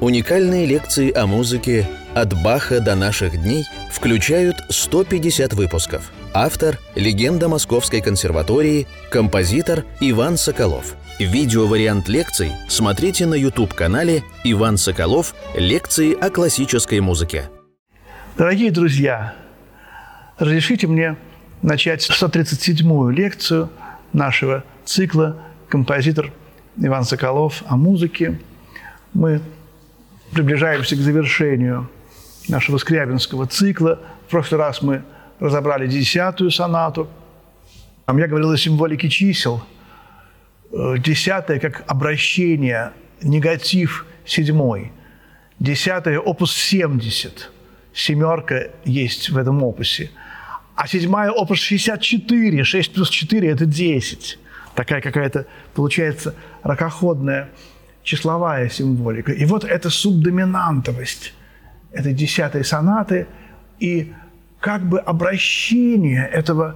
Уникальные лекции о музыке «От Баха до наших дней» включают 150 выпусков. Автор – легенда Московской консерватории, композитор Иван Соколов. Видеовариант лекций смотрите на YouTube-канале «Иван Соколов. Лекции о классической музыке». Дорогие друзья, разрешите мне начать 137-ю лекцию нашего цикла «Композитор Иван Соколов о музыке». Мы приближаемся к завершению нашего скрябинского цикла. В прошлый раз мы разобрали десятую сонату. Я говорил о символике чисел. Э, десятая как обращение, негатив седьмой. Десятая – опус 70. Семерка есть в этом опусе. А седьмая – опус 64. 6 плюс 4 – это 10. Такая какая-то, получается, ракоходная числовая символика. И вот эта субдоминантовость этой десятой сонаты и как бы обращение этого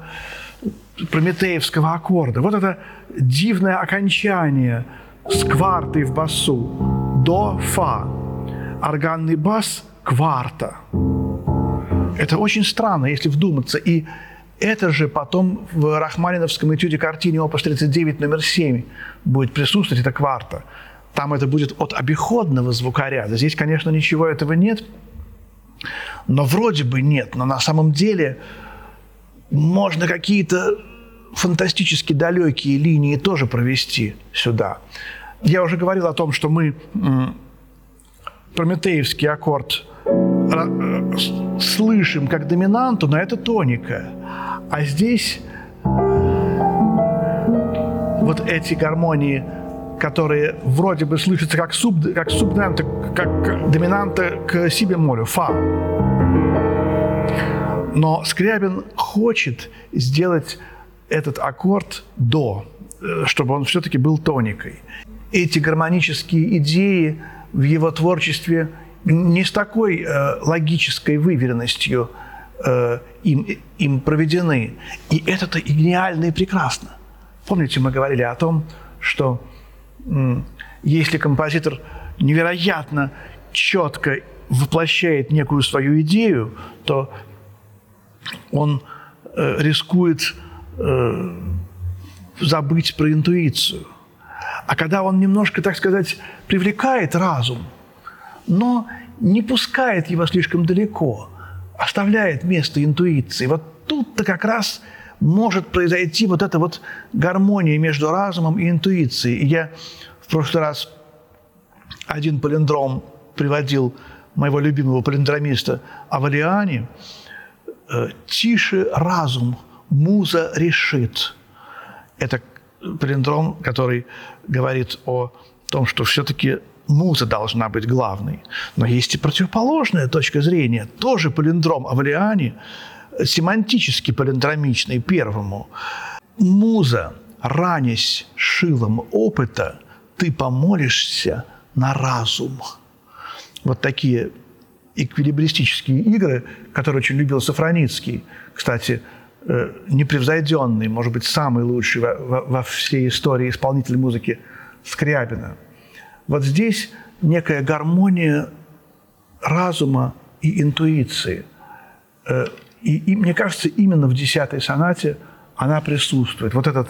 прометеевского аккорда. Вот это дивное окончание с квартой в басу до фа. Органный бас – кварта. Это очень странно, если вдуматься. И это же потом в Рахманиновском этюде картине опус 39 номер 7 будет присутствовать, это кварта. Там это будет от обиходного звукоряда. Здесь, конечно, ничего этого нет, но вроде бы нет. Но на самом деле можно какие-то фантастически далекие линии тоже провести сюда. Я уже говорил о том, что мы прометеевский аккорд э, слышим как доминанту, но это тоника. А здесь вот эти гармонии – которые вроде бы слышатся как, суб, как субдоминанта, как доминанта к си бемолю, фа. Но Скрябин хочет сделать этот аккорд до, э, чтобы он все-таки был тоникой. Эти гармонические идеи в его творчестве не с такой э, логической выверенностью э, им, им проведены. И это-то и гениально, и прекрасно. Помните, мы говорили о том, что если композитор невероятно четко воплощает некую свою идею, то он э, рискует э, забыть про интуицию. А когда он немножко, так сказать, привлекает разум, но не пускает его слишком далеко, оставляет место интуиции, вот тут-то как раз может произойти вот эта вот гармония между разумом и интуицией. И я в прошлый раз один палиндром приводил моего любимого палиндромиста Авалиани. Э, «Тише разум, муза решит». Это палиндром, который говорит о том, что все-таки муза должна быть главной. Но есть и противоположная точка зрения. Тоже палиндром Авалиани – семантически палиндромичный первому. Муза, ранясь шилом опыта, ты помолишься на разум. Вот такие эквилибристические игры, которые очень любил Сафроницкий. Кстати, э, непревзойденный, может быть, самый лучший во, во, во всей истории исполнитель музыки Скрябина. Вот здесь некая гармония разума и интуиции. И, и мне кажется, именно в десятой сонате она присутствует. Вот этот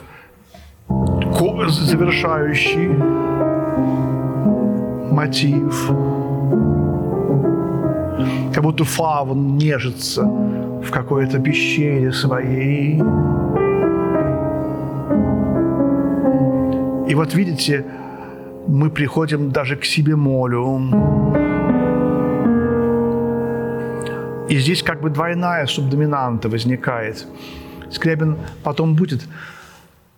завершающий мотив, как будто фавн нежится в какой-то пещере своей. И вот видите, мы приходим даже к себе молю. И здесь как бы двойная субдоминанта возникает. Скрябин потом будет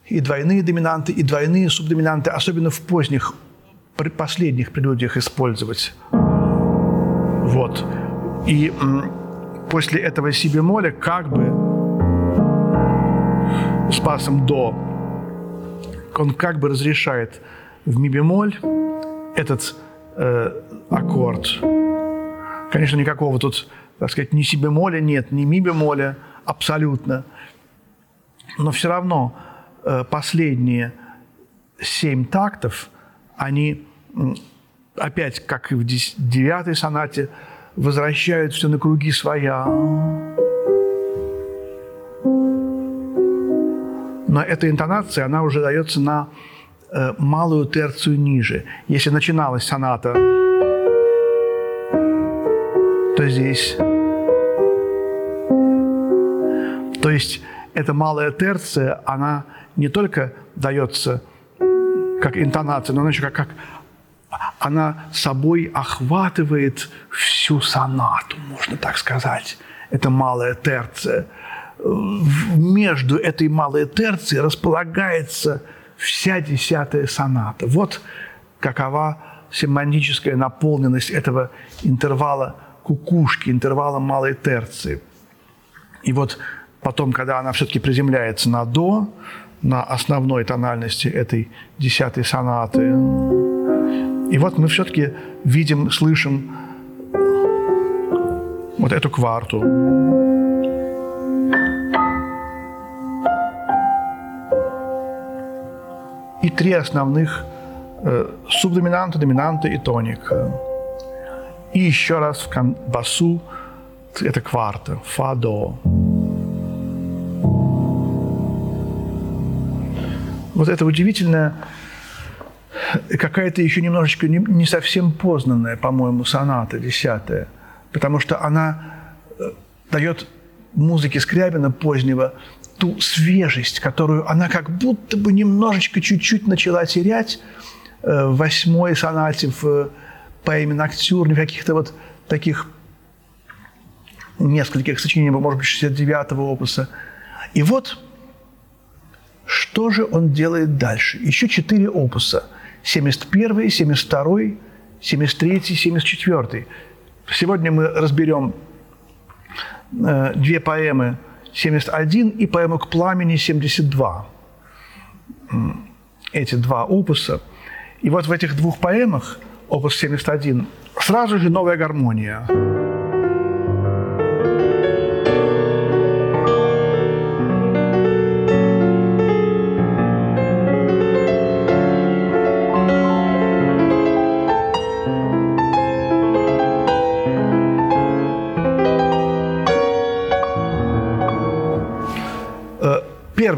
и двойные доминанты, и двойные субдоминанты, особенно в поздних, последних прелюдиях использовать. Вот. И после этого си бемоля как бы с пасом до он как бы разрешает в ми бемоль этот э, аккорд. Конечно, никакого тут так сказать, ни си бемоля нет, ни ми бемоля абсолютно. Но все равно э, последние семь тактов, они опять, как и в девятой сонате, возвращают все на круги своя. Но эта интонация, она уже дается на э, малую терцию ниже. Если начиналась соната, то здесь... То есть эта малая терция, она не только дается как интонация, но она еще как, как она собой охватывает всю сонату, можно так сказать. Это малая терция. Между этой малой терцией располагается вся десятая соната. Вот какова семантическая наполненность этого интервала кукушки, интервала малой терции. И вот потом, когда она все-таки приземляется на до, на основной тональности этой десятой сонаты, и вот мы все-таки видим, слышим вот эту кварту. И три основных э, субдоминанта, доминанта и тоника. И еще раз в басу это кварта, фа-до. Вот это удивительное какая-то еще немножечко не, не совсем познанная, по-моему, соната десятая, потому что она э, дает музыке Скрябина позднего ту свежесть, которую она как будто бы немножечко, чуть-чуть начала терять э, в восьмой сонате, в поэме «Ноктюрне», в каких-то вот таких нескольких сочинениях, может быть, 69-го опуса. И вот что же он делает дальше? Еще четыре опуса – 71, 72, 73, 74. Сегодня мы разберем э, две поэмы 71 и поэму «К пламени» 72. Эти два опуса. И вот в этих двух поэмах, опус 71, сразу же новая гармония.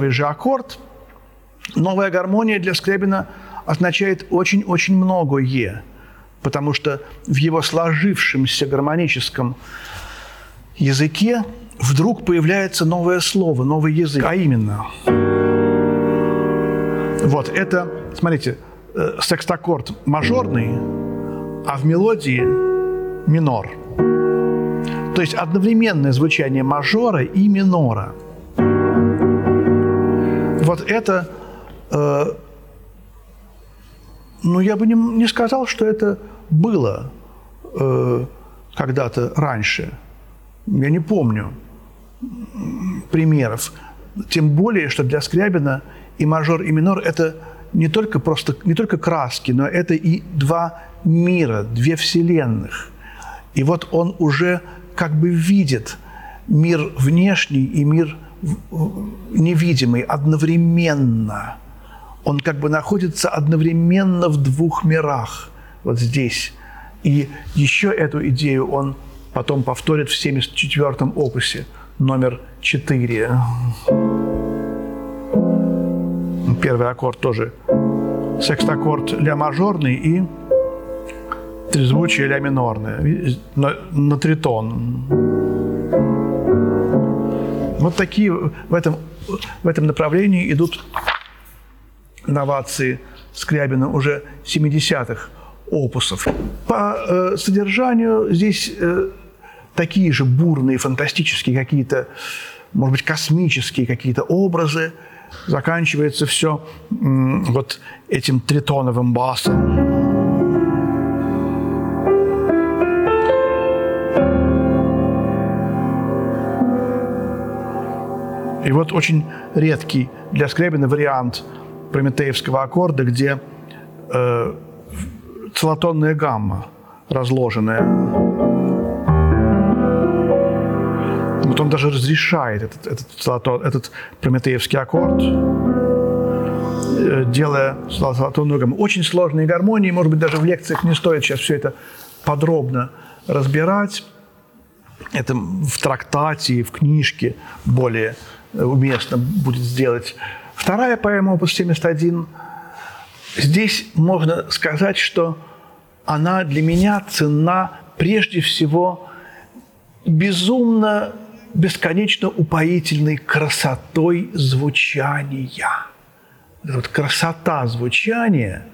Первый же аккорд, новая гармония для Скрябина означает очень-очень многое, потому что в его сложившемся гармоническом языке вдруг появляется новое слово, новый язык, а именно. Вот это, смотрите, э, секстаккорд мажорный, а в мелодии минор. То есть одновременное звучание мажора и минора – вот это, э, ну, я бы не, не сказал, что это было э, когда-то раньше. Я не помню примеров. Тем более, что для Скрябина и мажор, и минор – это не только, просто, не только краски, но это и два мира, две вселенных. И вот он уже как бы видит мир внешний и мир невидимый одновременно. Он как бы находится одновременно в двух мирах, вот здесь. И еще эту идею он потом повторит в 74-м опусе, номер 4. Первый аккорд тоже секстаккорд ля мажорный и трезвучие ля минорное, на, на тритон. Вот такие в этом, в этом направлении идут новации Скрябина уже 70-х опусов. По э, содержанию здесь э, такие же бурные, фантастические какие-то, может быть, космические какие-то образы. Заканчивается все э, вот этим тритоновым басом. И вот очень редкий для Скрябина вариант прометеевского аккорда, где э, целотонная гамма разложенная. Вот он даже разрешает этот, этот, целотон, этот прометеевский аккорд. э, делая золотым ногом очень сложные гармонии. Может быть, даже в лекциях не стоит сейчас все это подробно разбирать. Это в трактате, в книжке более уместно будет сделать. Вторая поэма, опус 71, здесь можно сказать, что она для меня ценна прежде всего безумно, бесконечно упоительной красотой звучания. Вот красота звучания,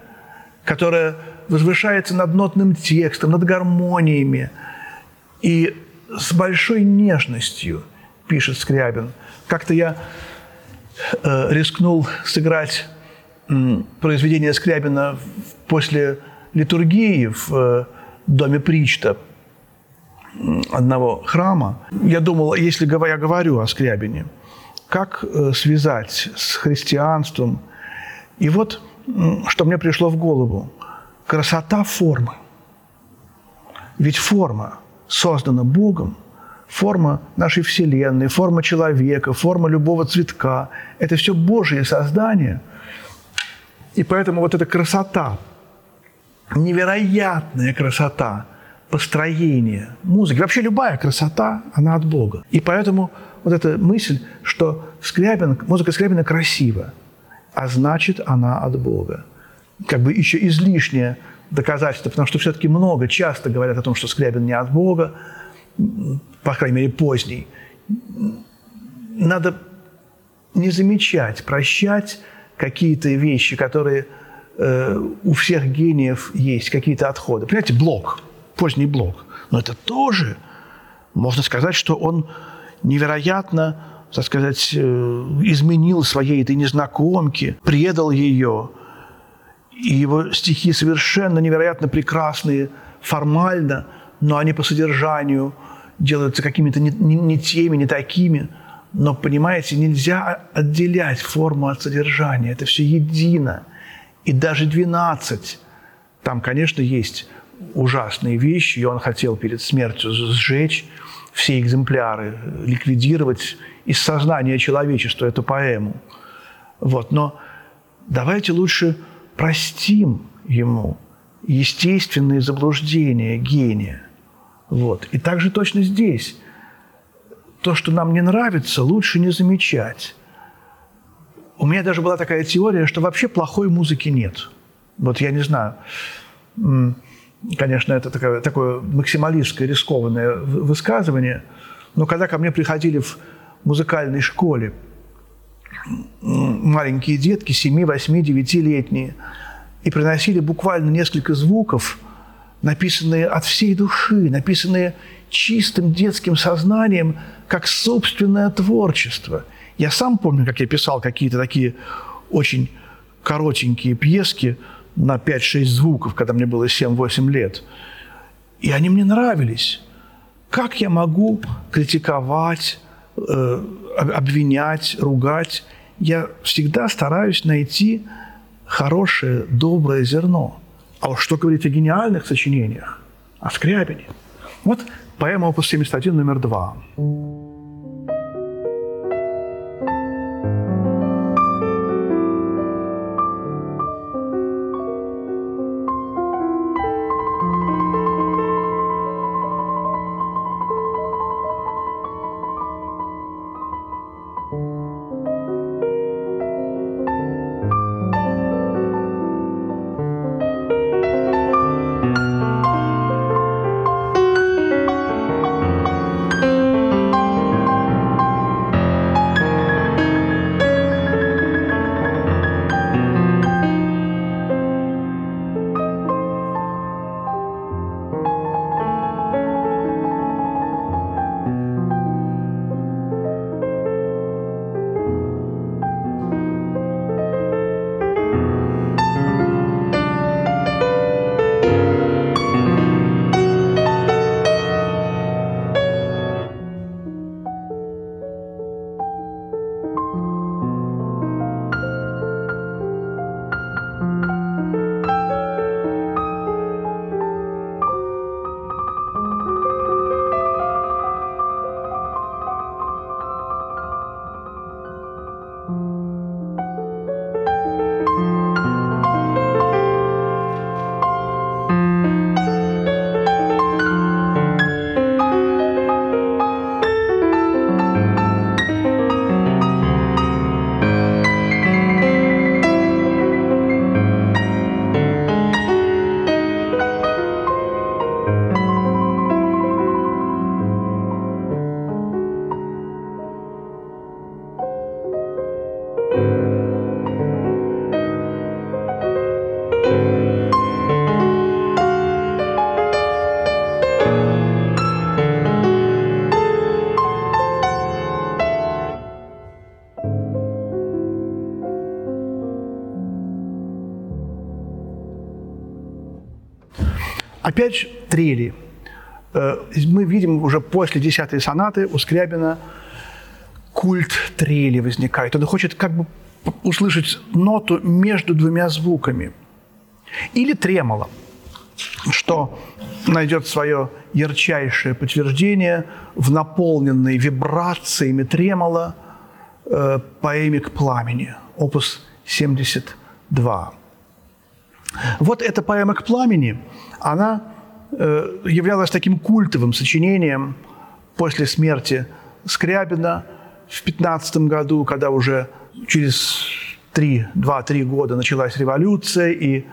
которая возвышается над нотным текстом, над гармониями. И с большой нежностью, пишет Скрябин. Как-то я э, рискнул сыграть э, произведение Скрябина после литургии в э, доме Причта одного храма. Я думал, если я говорю о Скрябине, как э, связать с христианством. И вот что мне пришло в голову. Красота формы. Ведь форма создана Богом, форма нашей Вселенной, форма человека, форма любого цветка – это все Божье создание. И поэтому вот эта красота, невероятная красота построения музыки, вообще любая красота, она от Бога. И поэтому вот эта мысль, что Скрябин, музыка Скрябина красива, а значит, она от Бога. Как бы еще излишнее доказательство, потому что все-таки много, часто говорят о том, что Скрябин не от Бога, по крайней мере, поздний. Надо не замечать, прощать какие-то вещи, которые э, у всех гениев есть, какие-то отходы. Понимаете, блок, поздний блок. Но это тоже, можно сказать, что он невероятно, так сказать, э, изменил своей этой незнакомке, предал ее, и его стихи совершенно невероятно прекрасные формально, но они по содержанию делаются какими-то не, не, не теми, не такими. Но, понимаете, нельзя отделять форму от содержания. Это все едино. И даже 12, там, конечно, есть ужасные вещи, и он хотел перед смертью сжечь все экземпляры, ликвидировать из сознания человечества эту поэму. Вот. Но давайте лучше простим ему естественные заблуждения гения. Вот. И также точно здесь. То, что нам не нравится, лучше не замечать. У меня даже была такая теория, что вообще плохой музыки нет. Вот я не знаю. Конечно, это такое, такое максималистское, рискованное высказывание. Но когда ко мне приходили в музыкальной школе маленькие детки, 7, 8, 9-летние, и приносили буквально несколько звуков, написанные от всей души, написанные чистым детским сознанием, как собственное творчество. Я сам помню, как я писал какие-то такие очень коротенькие пьески на 5-6 звуков, когда мне было 7-8 лет. И они мне нравились. Как я могу критиковать, э, обвинять, ругать? Я всегда стараюсь найти хорошее, доброе зерно. А уж что говорить о гениальных сочинениях, о Скрябине. Вот поэма опус 71 номер два. Опять трели. Э, мы видим уже после десятой сонаты у Скрябина культ трели возникает. Он хочет как бы услышать ноту между двумя звуками. Или тремоло, что найдет свое ярчайшее подтверждение в наполненной вибрациями тремоло э, поэме «К пламени», опус 72. Вот эта поэма «К пламени», она э, являлась таким культовым сочинением после смерти Скрябина в 15 году, когда уже через 2-3 года началась революция, и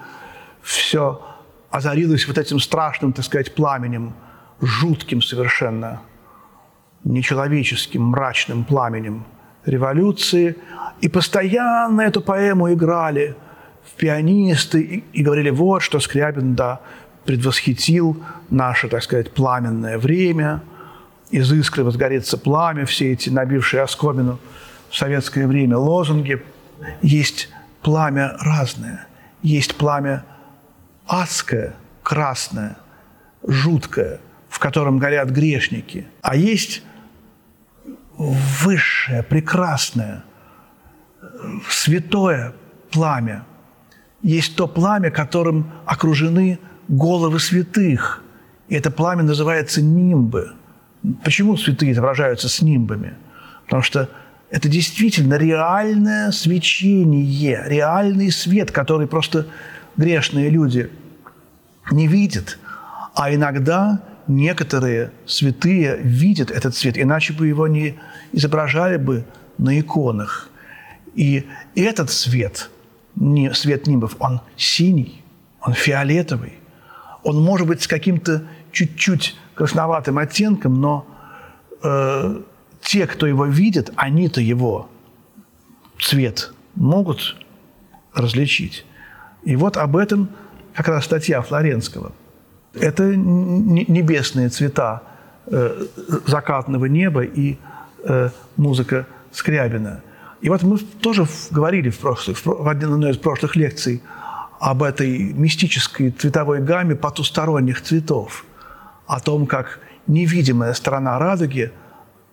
все озарилось вот этим страшным, так сказать, пламенем, жутким совершенно, нечеловеческим, мрачным пламенем революции. И постоянно эту поэму играли в пианисты и, и говорили, вот что Скрябин, да, предвосхитил наше, так сказать, пламенное время. Из искры возгорится пламя, все эти набившие оскомину в советское время лозунги. Есть пламя разное. Есть пламя адское, красное, жуткое, в котором горят грешники. А есть высшее, прекрасное, святое пламя. Есть то пламя, которым окружены головы святых. И это пламя называется нимбы. Почему святые изображаются с нимбами? Потому что это действительно реальное свечение, реальный свет, который просто грешные люди не видят. А иногда некоторые святые видят этот свет, иначе бы его не изображали бы на иконах. И этот свет, свет нимбов, он синий, он фиолетовый, он может быть с каким-то чуть-чуть красноватым оттенком, но э, те, кто его видит, они-то его цвет могут различить. И вот об этом как раз статья Флоренского. Это небесные цвета э, закатного неба и э, музыка Скрябина. И вот мы тоже говорили в, прошлых, в одной из прошлых лекций об этой мистической цветовой гамме потусторонних цветов, о том, как невидимая сторона радуги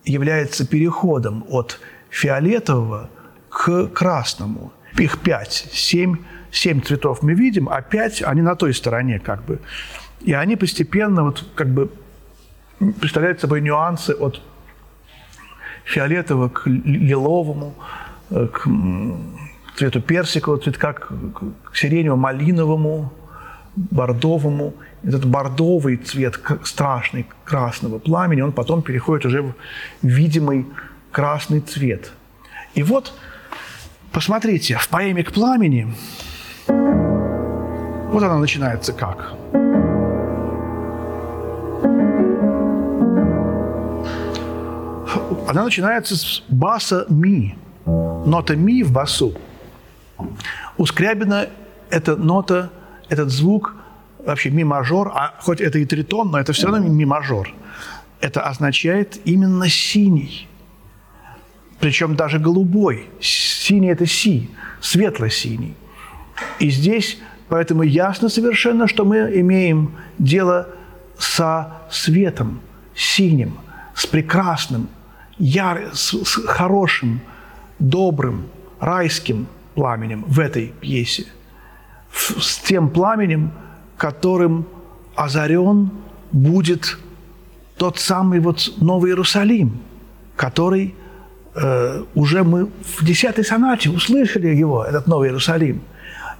является переходом от фиолетового к красному. Их пять, семь семь цветов мы видим, а пять, они на той стороне как бы. И они постепенно вот как бы представляют собой нюансы от фиолетового к лиловому, э, к цвету персикового цветка, к сиренево-малиновому, бордовому. Этот бордовый цвет страшный красного пламени, он потом переходит уже в видимый красный цвет. И вот, посмотрите, в поэме «К пламени» Вот она начинается как? Она начинается с баса ми. Нота ми в басу. У Скрябина эта нота, этот звук, вообще ми-мажор, а хоть это и тритон, но это все равно ми-мажор. Это означает именно синий. Причем даже голубой. Синий – это си, светло-синий. И здесь Поэтому ясно совершенно, что мы имеем дело со светом, синим, с прекрасным, яр... с хорошим, добрым, райским пламенем в этой пьесе. С тем пламенем, которым озарен будет тот самый вот Новый Иерусалим, который э, уже мы в десятой сонате услышали его, этот Новый Иерусалим –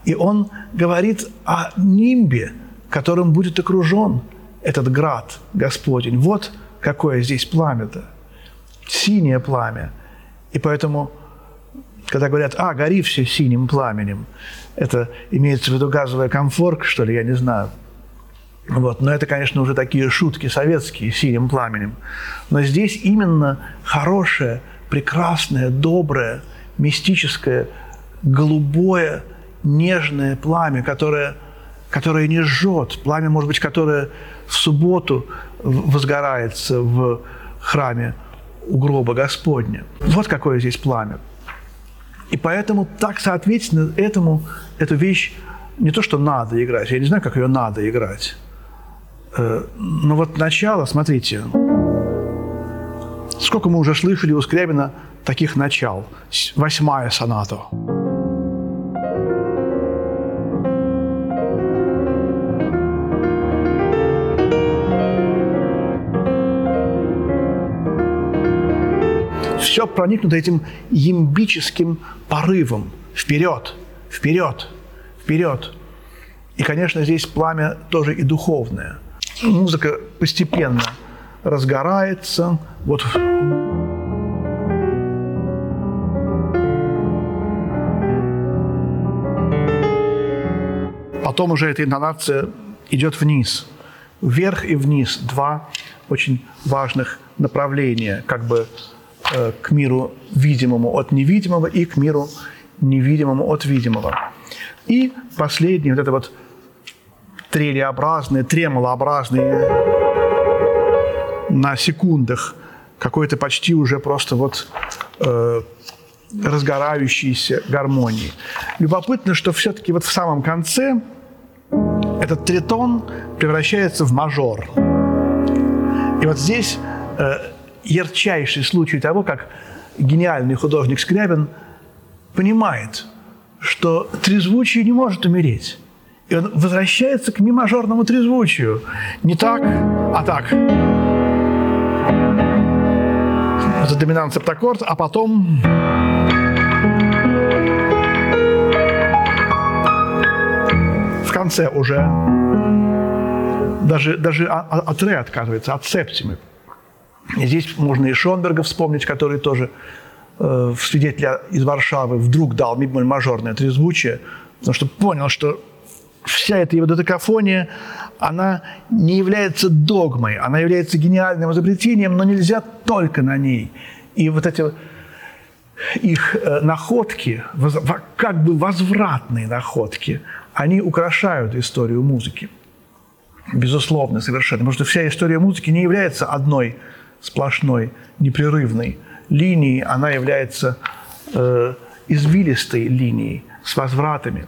и он говорит о нимбе, которым будет окружен этот град Господень. Вот какое здесь пламя-то. Синее пламя. И поэтому, когда говорят, а, гори все синим пламенем, это имеется в виду газовая комфорка, что ли, я не знаю. Вот. Но это, конечно, уже такие шутки советские, синим пламенем. Но здесь именно хорошее, прекрасное, доброе, мистическое, голубое – нежное пламя, которое, которое не жжет, пламя, может быть, которое в субботу возгорается в храме у гроба Господня. Вот какое здесь пламя. И поэтому так, соответственно, этому, эту вещь не то, что надо играть, я не знаю, как ее надо играть, Э, ну вот начало, смотрите, сколько мы уже слышали у Скрябина таких начал. Восьмая соната. Все проникнуто этим ямбическим порывом. Вперед, вперед, вперед. И, конечно, здесь пламя тоже и духовное. Музыка постепенно разгорается. Вот Потом уже эта интонация идет вниз. Вверх и вниз. Два очень важных направления. Как бы к миру видимому от невидимого и к миру невидимому от видимого. И последний, вот это вот трелеобразный, тремолообразный на секундах, какой-то почти уже просто вот э, разгорающейся гармонии. Любопытно, что все-таки вот в самом конце этот тритон превращается в мажор. И вот здесь э, ярчайший случай того, как гениальный художник Скрябин понимает, что трезвучие не может умереть. И он возвращается к мимажорному трезвучию. Не так, а так. Это доминант септаккорд, а потом... В конце уже даже, даже от ре отказывается, от септимы. Здесь можно и Шонберга вспомнить, который тоже э, «Свидетеля из Варшавы» вдруг дал мажорное трезвучие, потому что понял, что вся эта его додекафония, она не является догмой, она является гениальным изобретением, но нельзя только на ней. И вот эти их э, находки, как бы возвратные находки, они украшают историю музыки. Безусловно, совершенно. Потому что вся история музыки не является одной сплошной, непрерывной линией, она является э, извилистой линией с возвратами.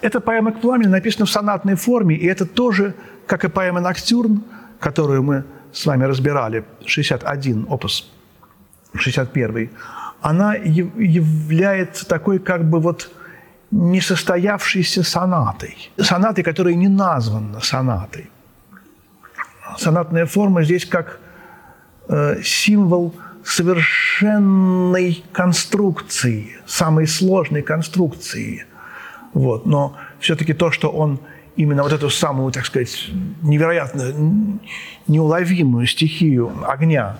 Эта поэма «К пламени» написана в сонатной форме, и это тоже, как и поэма «Ноктюрн», которую мы с вами разбирали, 61, опус 61, она является такой как бы вот несостоявшейся сонатой. Сонатой, которая не названа сонатой. Сонатная форма здесь как символ совершенной конструкции, самой сложной конструкции. Вот. Но все-таки то, что он именно вот эту самую, так сказать, невероятно неуловимую стихию огня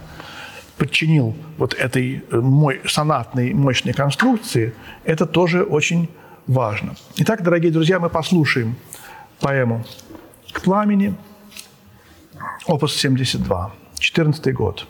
подчинил вот этой э, мой, сонатной мощной конструкции, это тоже очень важно. Итак, дорогие друзья, мы послушаем поэму «К пламени», опус 72. 14 год.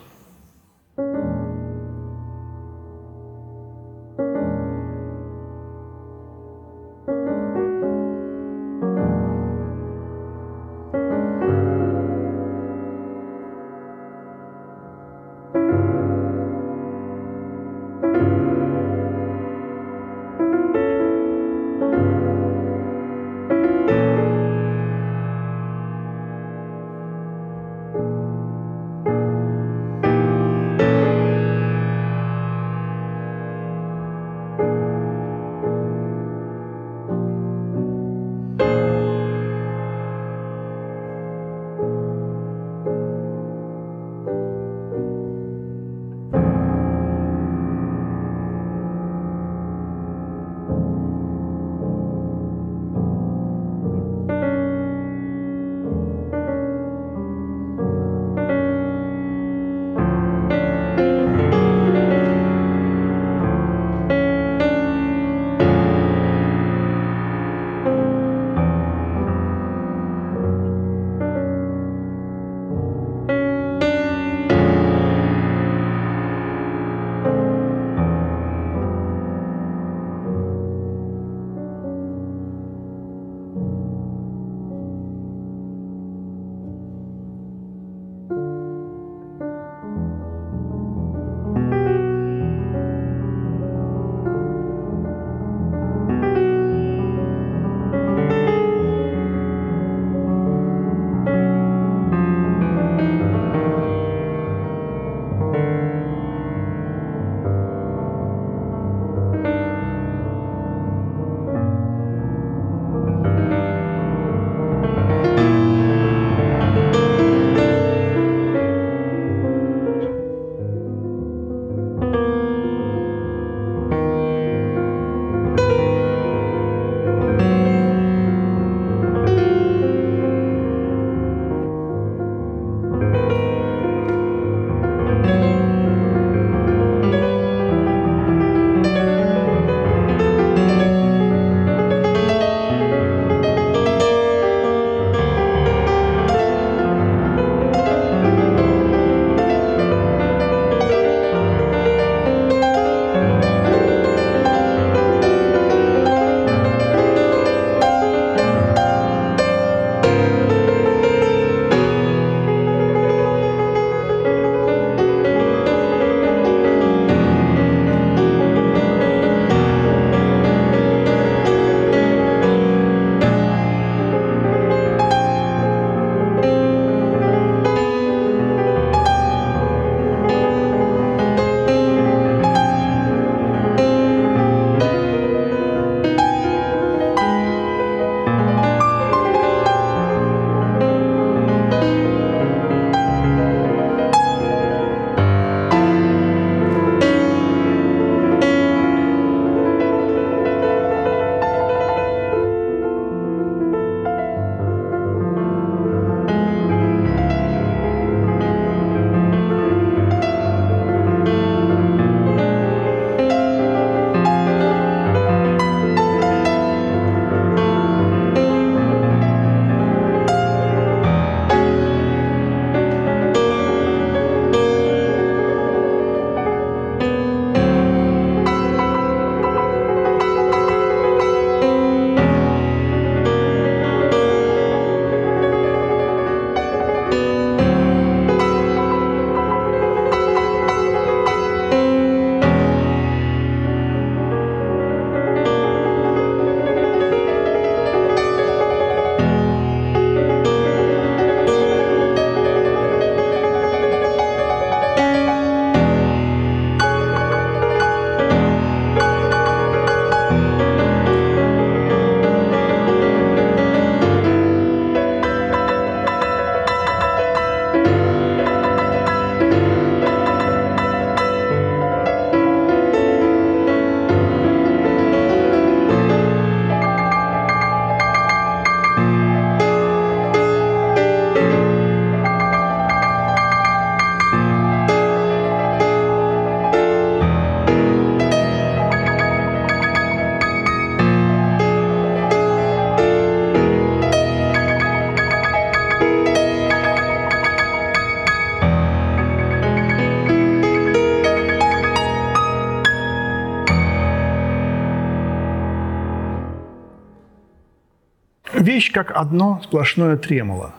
Вещь как одно сплошное тремоло.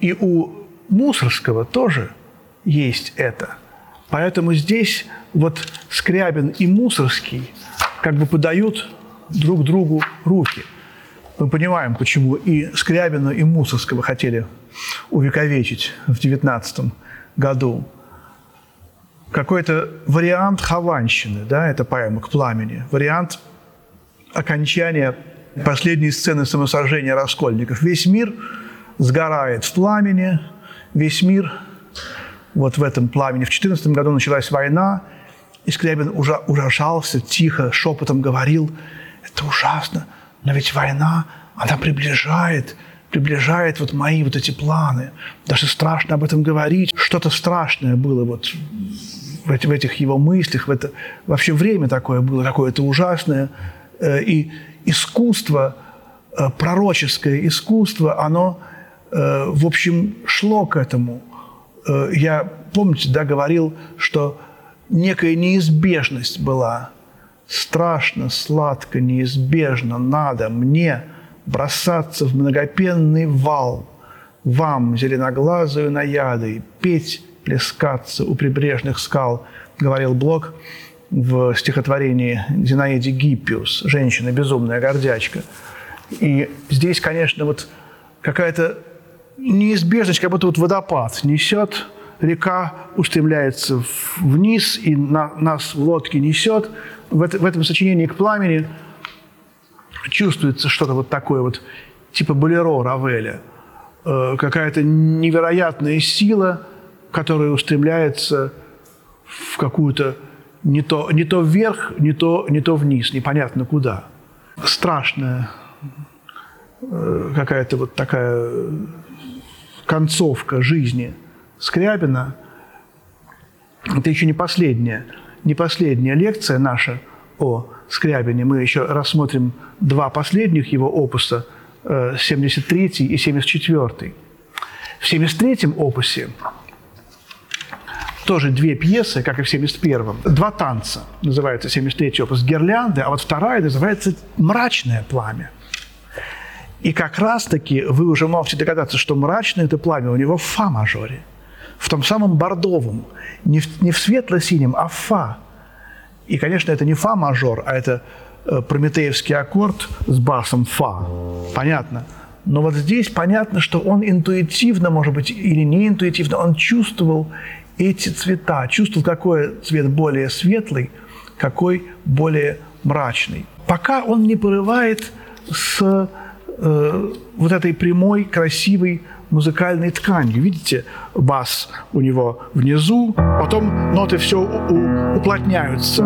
И у Мусорского тоже есть это. Поэтому здесь вот Скрябин и Мусорский как бы подают друг другу руки. Мы понимаем, почему и Скрябина, и Мусорского хотели увековечить в 19 году. Какой-то вариант Хованщины, да, это поэма «К пламени», вариант окончания последней сцены самосожжения раскольников. Весь мир сгорает в пламени, весь мир вот в этом пламени. В 14 году началась война, и Скрябин уже ужасался, тихо, шепотом говорил, это ужасно, но ведь война, она приближает, приближает вот мои вот эти планы. Даже страшно об этом говорить. Что-то страшное было вот в, в этих его мыслях, в это, вообще время такое было, какое-то ужасное. Э, и искусство, э, пророческое искусство, оно, э, в общем, шло к этому. Я, помните, да, говорил, что некая неизбежность была. Страшно, сладко, неизбежно надо мне бросаться в многопенный вал, вам, зеленоглазую наядой, петь плескаться у прибрежных скал, говорил Блок в стихотворении Зинаиде Гиппиус «Женщина, безумная гордячка». И здесь, конечно, вот какая-то неизбежность, как будто вот водопад несет, река устремляется вниз, и на, нас в лодке несет. В, это, в этом сочинении «К пламени» чувствуется что-то вот такое вот, типа болеро Равеля. Э, какая-то невероятная сила – которая устремляется в какую-то не то, не то вверх, не то, не то вниз, непонятно куда. Страшная э, какая-то вот такая концовка жизни Скрябина. Это еще не последняя, не последняя лекция наша о Скрябине. Мы еще рассмотрим два последних его опуса, 73 э, и 74. В 73 опусе тоже две пьесы, как и в 71-м. Два танца. Называется 73-й опус «Гирлянды», а вот вторая называется «Мрачное пламя». И как раз-таки вы уже можете догадаться, что мрачное это пламя у него в фа-мажоре. В том самом бордовом. Не в, не в светло-синем, а в фа. И, конечно, это не фа-мажор, а это э, прометеевский аккорд с басом фа. Понятно? Но вот здесь понятно, что он интуитивно, может быть, или не интуитивно, он чувствовал эти цвета, чувствовал, какой цвет более светлый, какой более мрачный. Пока он не порывает с э, вот этой прямой, красивой музыкальной тканью. Видите, бас у него внизу, потом ноты все уплотняются.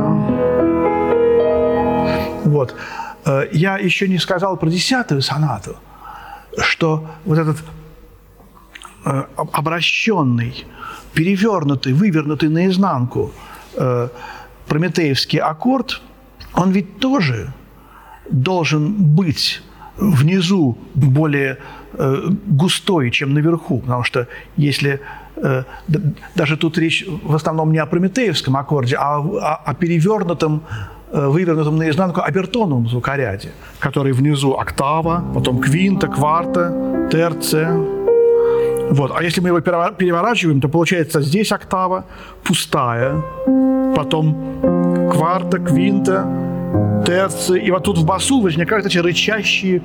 Вот. Э, я еще не сказал про десятую сонату, что вот этот э, обращенный перевернутый, вывернутый наизнанку э, прометеевский аккорд, он ведь тоже должен быть внизу более э, густой, чем наверху, потому что если э, даже тут речь в основном не о прометеевском аккорде, а о, о перевернутом э, вывернутом наизнанку обертоновом звукоряде, который внизу октава, потом квинта, кварта, терция, вот. А если мы его переворачиваем, то получается здесь октава пустая, потом кварта, квинта, терция, и вот тут в басу возникают эти рычащие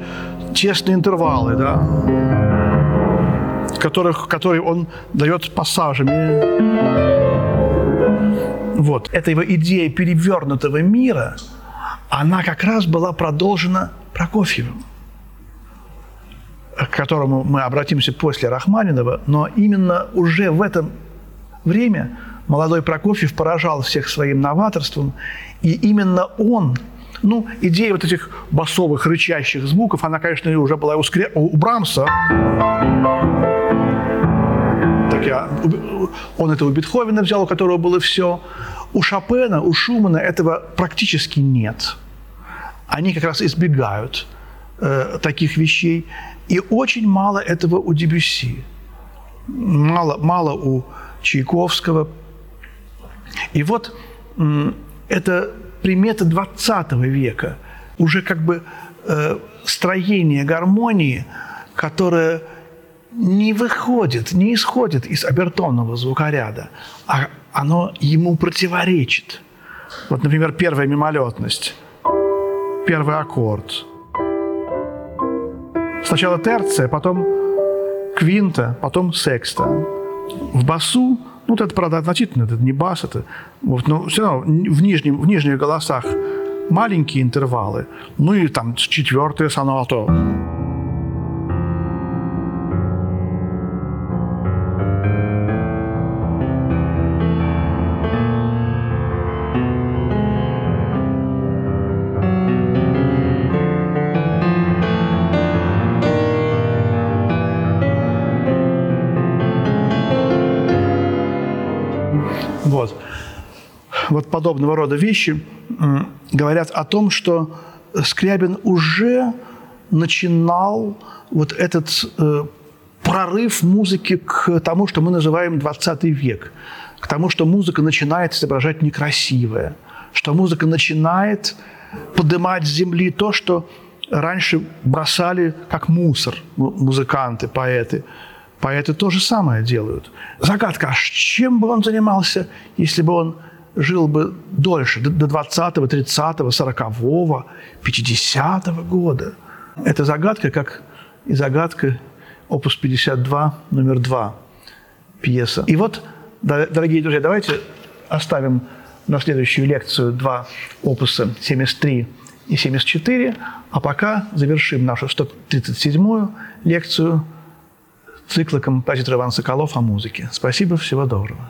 тесные интервалы, да, которых, которые он дает пассажами. Вот. Эта его идея перевернутого мира, она как раз была продолжена Прокофьевым к которому мы обратимся после Рахманинова, но именно уже в это время молодой Прокофьев поражал всех своим новаторством, и именно он, ну, идея вот этих басовых, рычащих звуков, она, конечно, уже была у, Скре... у Брамса, так я, он это у Бетховена взял, у которого было все. У Шопена, у Шумана этого практически нет. Они как раз избегают э, таких вещей. И очень мало этого у Дебюсси. Мало, мало у Чайковского. И вот это примета 20 века. Уже как бы э, строение гармонии, которое не выходит, не исходит из обертонного звукоряда, а оно ему противоречит. Вот, например, первая мимолетность, первый аккорд. Сначала терция, потом квинта, потом секста. В басу, ну, это, правда, относительно, это не бас, это, вот, но все равно в, нижнем, в нижних голосах маленькие интервалы, ну и там четвертая соната. Вот подобного рода вещи говорят о том, что Скрябин уже начинал вот этот э, прорыв музыки к тому, что мы называем 20 век, к тому, что музыка начинает изображать некрасивое, что музыка начинает поднимать с земли то, что раньше бросали как мусор музыканты, поэты. Поэты то же самое делают. Загадка, а чем бы он занимался, если бы он жил бы дольше, до 20-го, 30-го, 40-го, 50-го года? Это загадка, как и загадка опус 52, номер 2, пьеса. И вот, дорогие друзья, давайте оставим на следующую лекцию два опуса 73 и 74, а пока завершим нашу 137-ю лекцию цикла композитора Иван Соколов о музыке. Спасибо, всего доброго.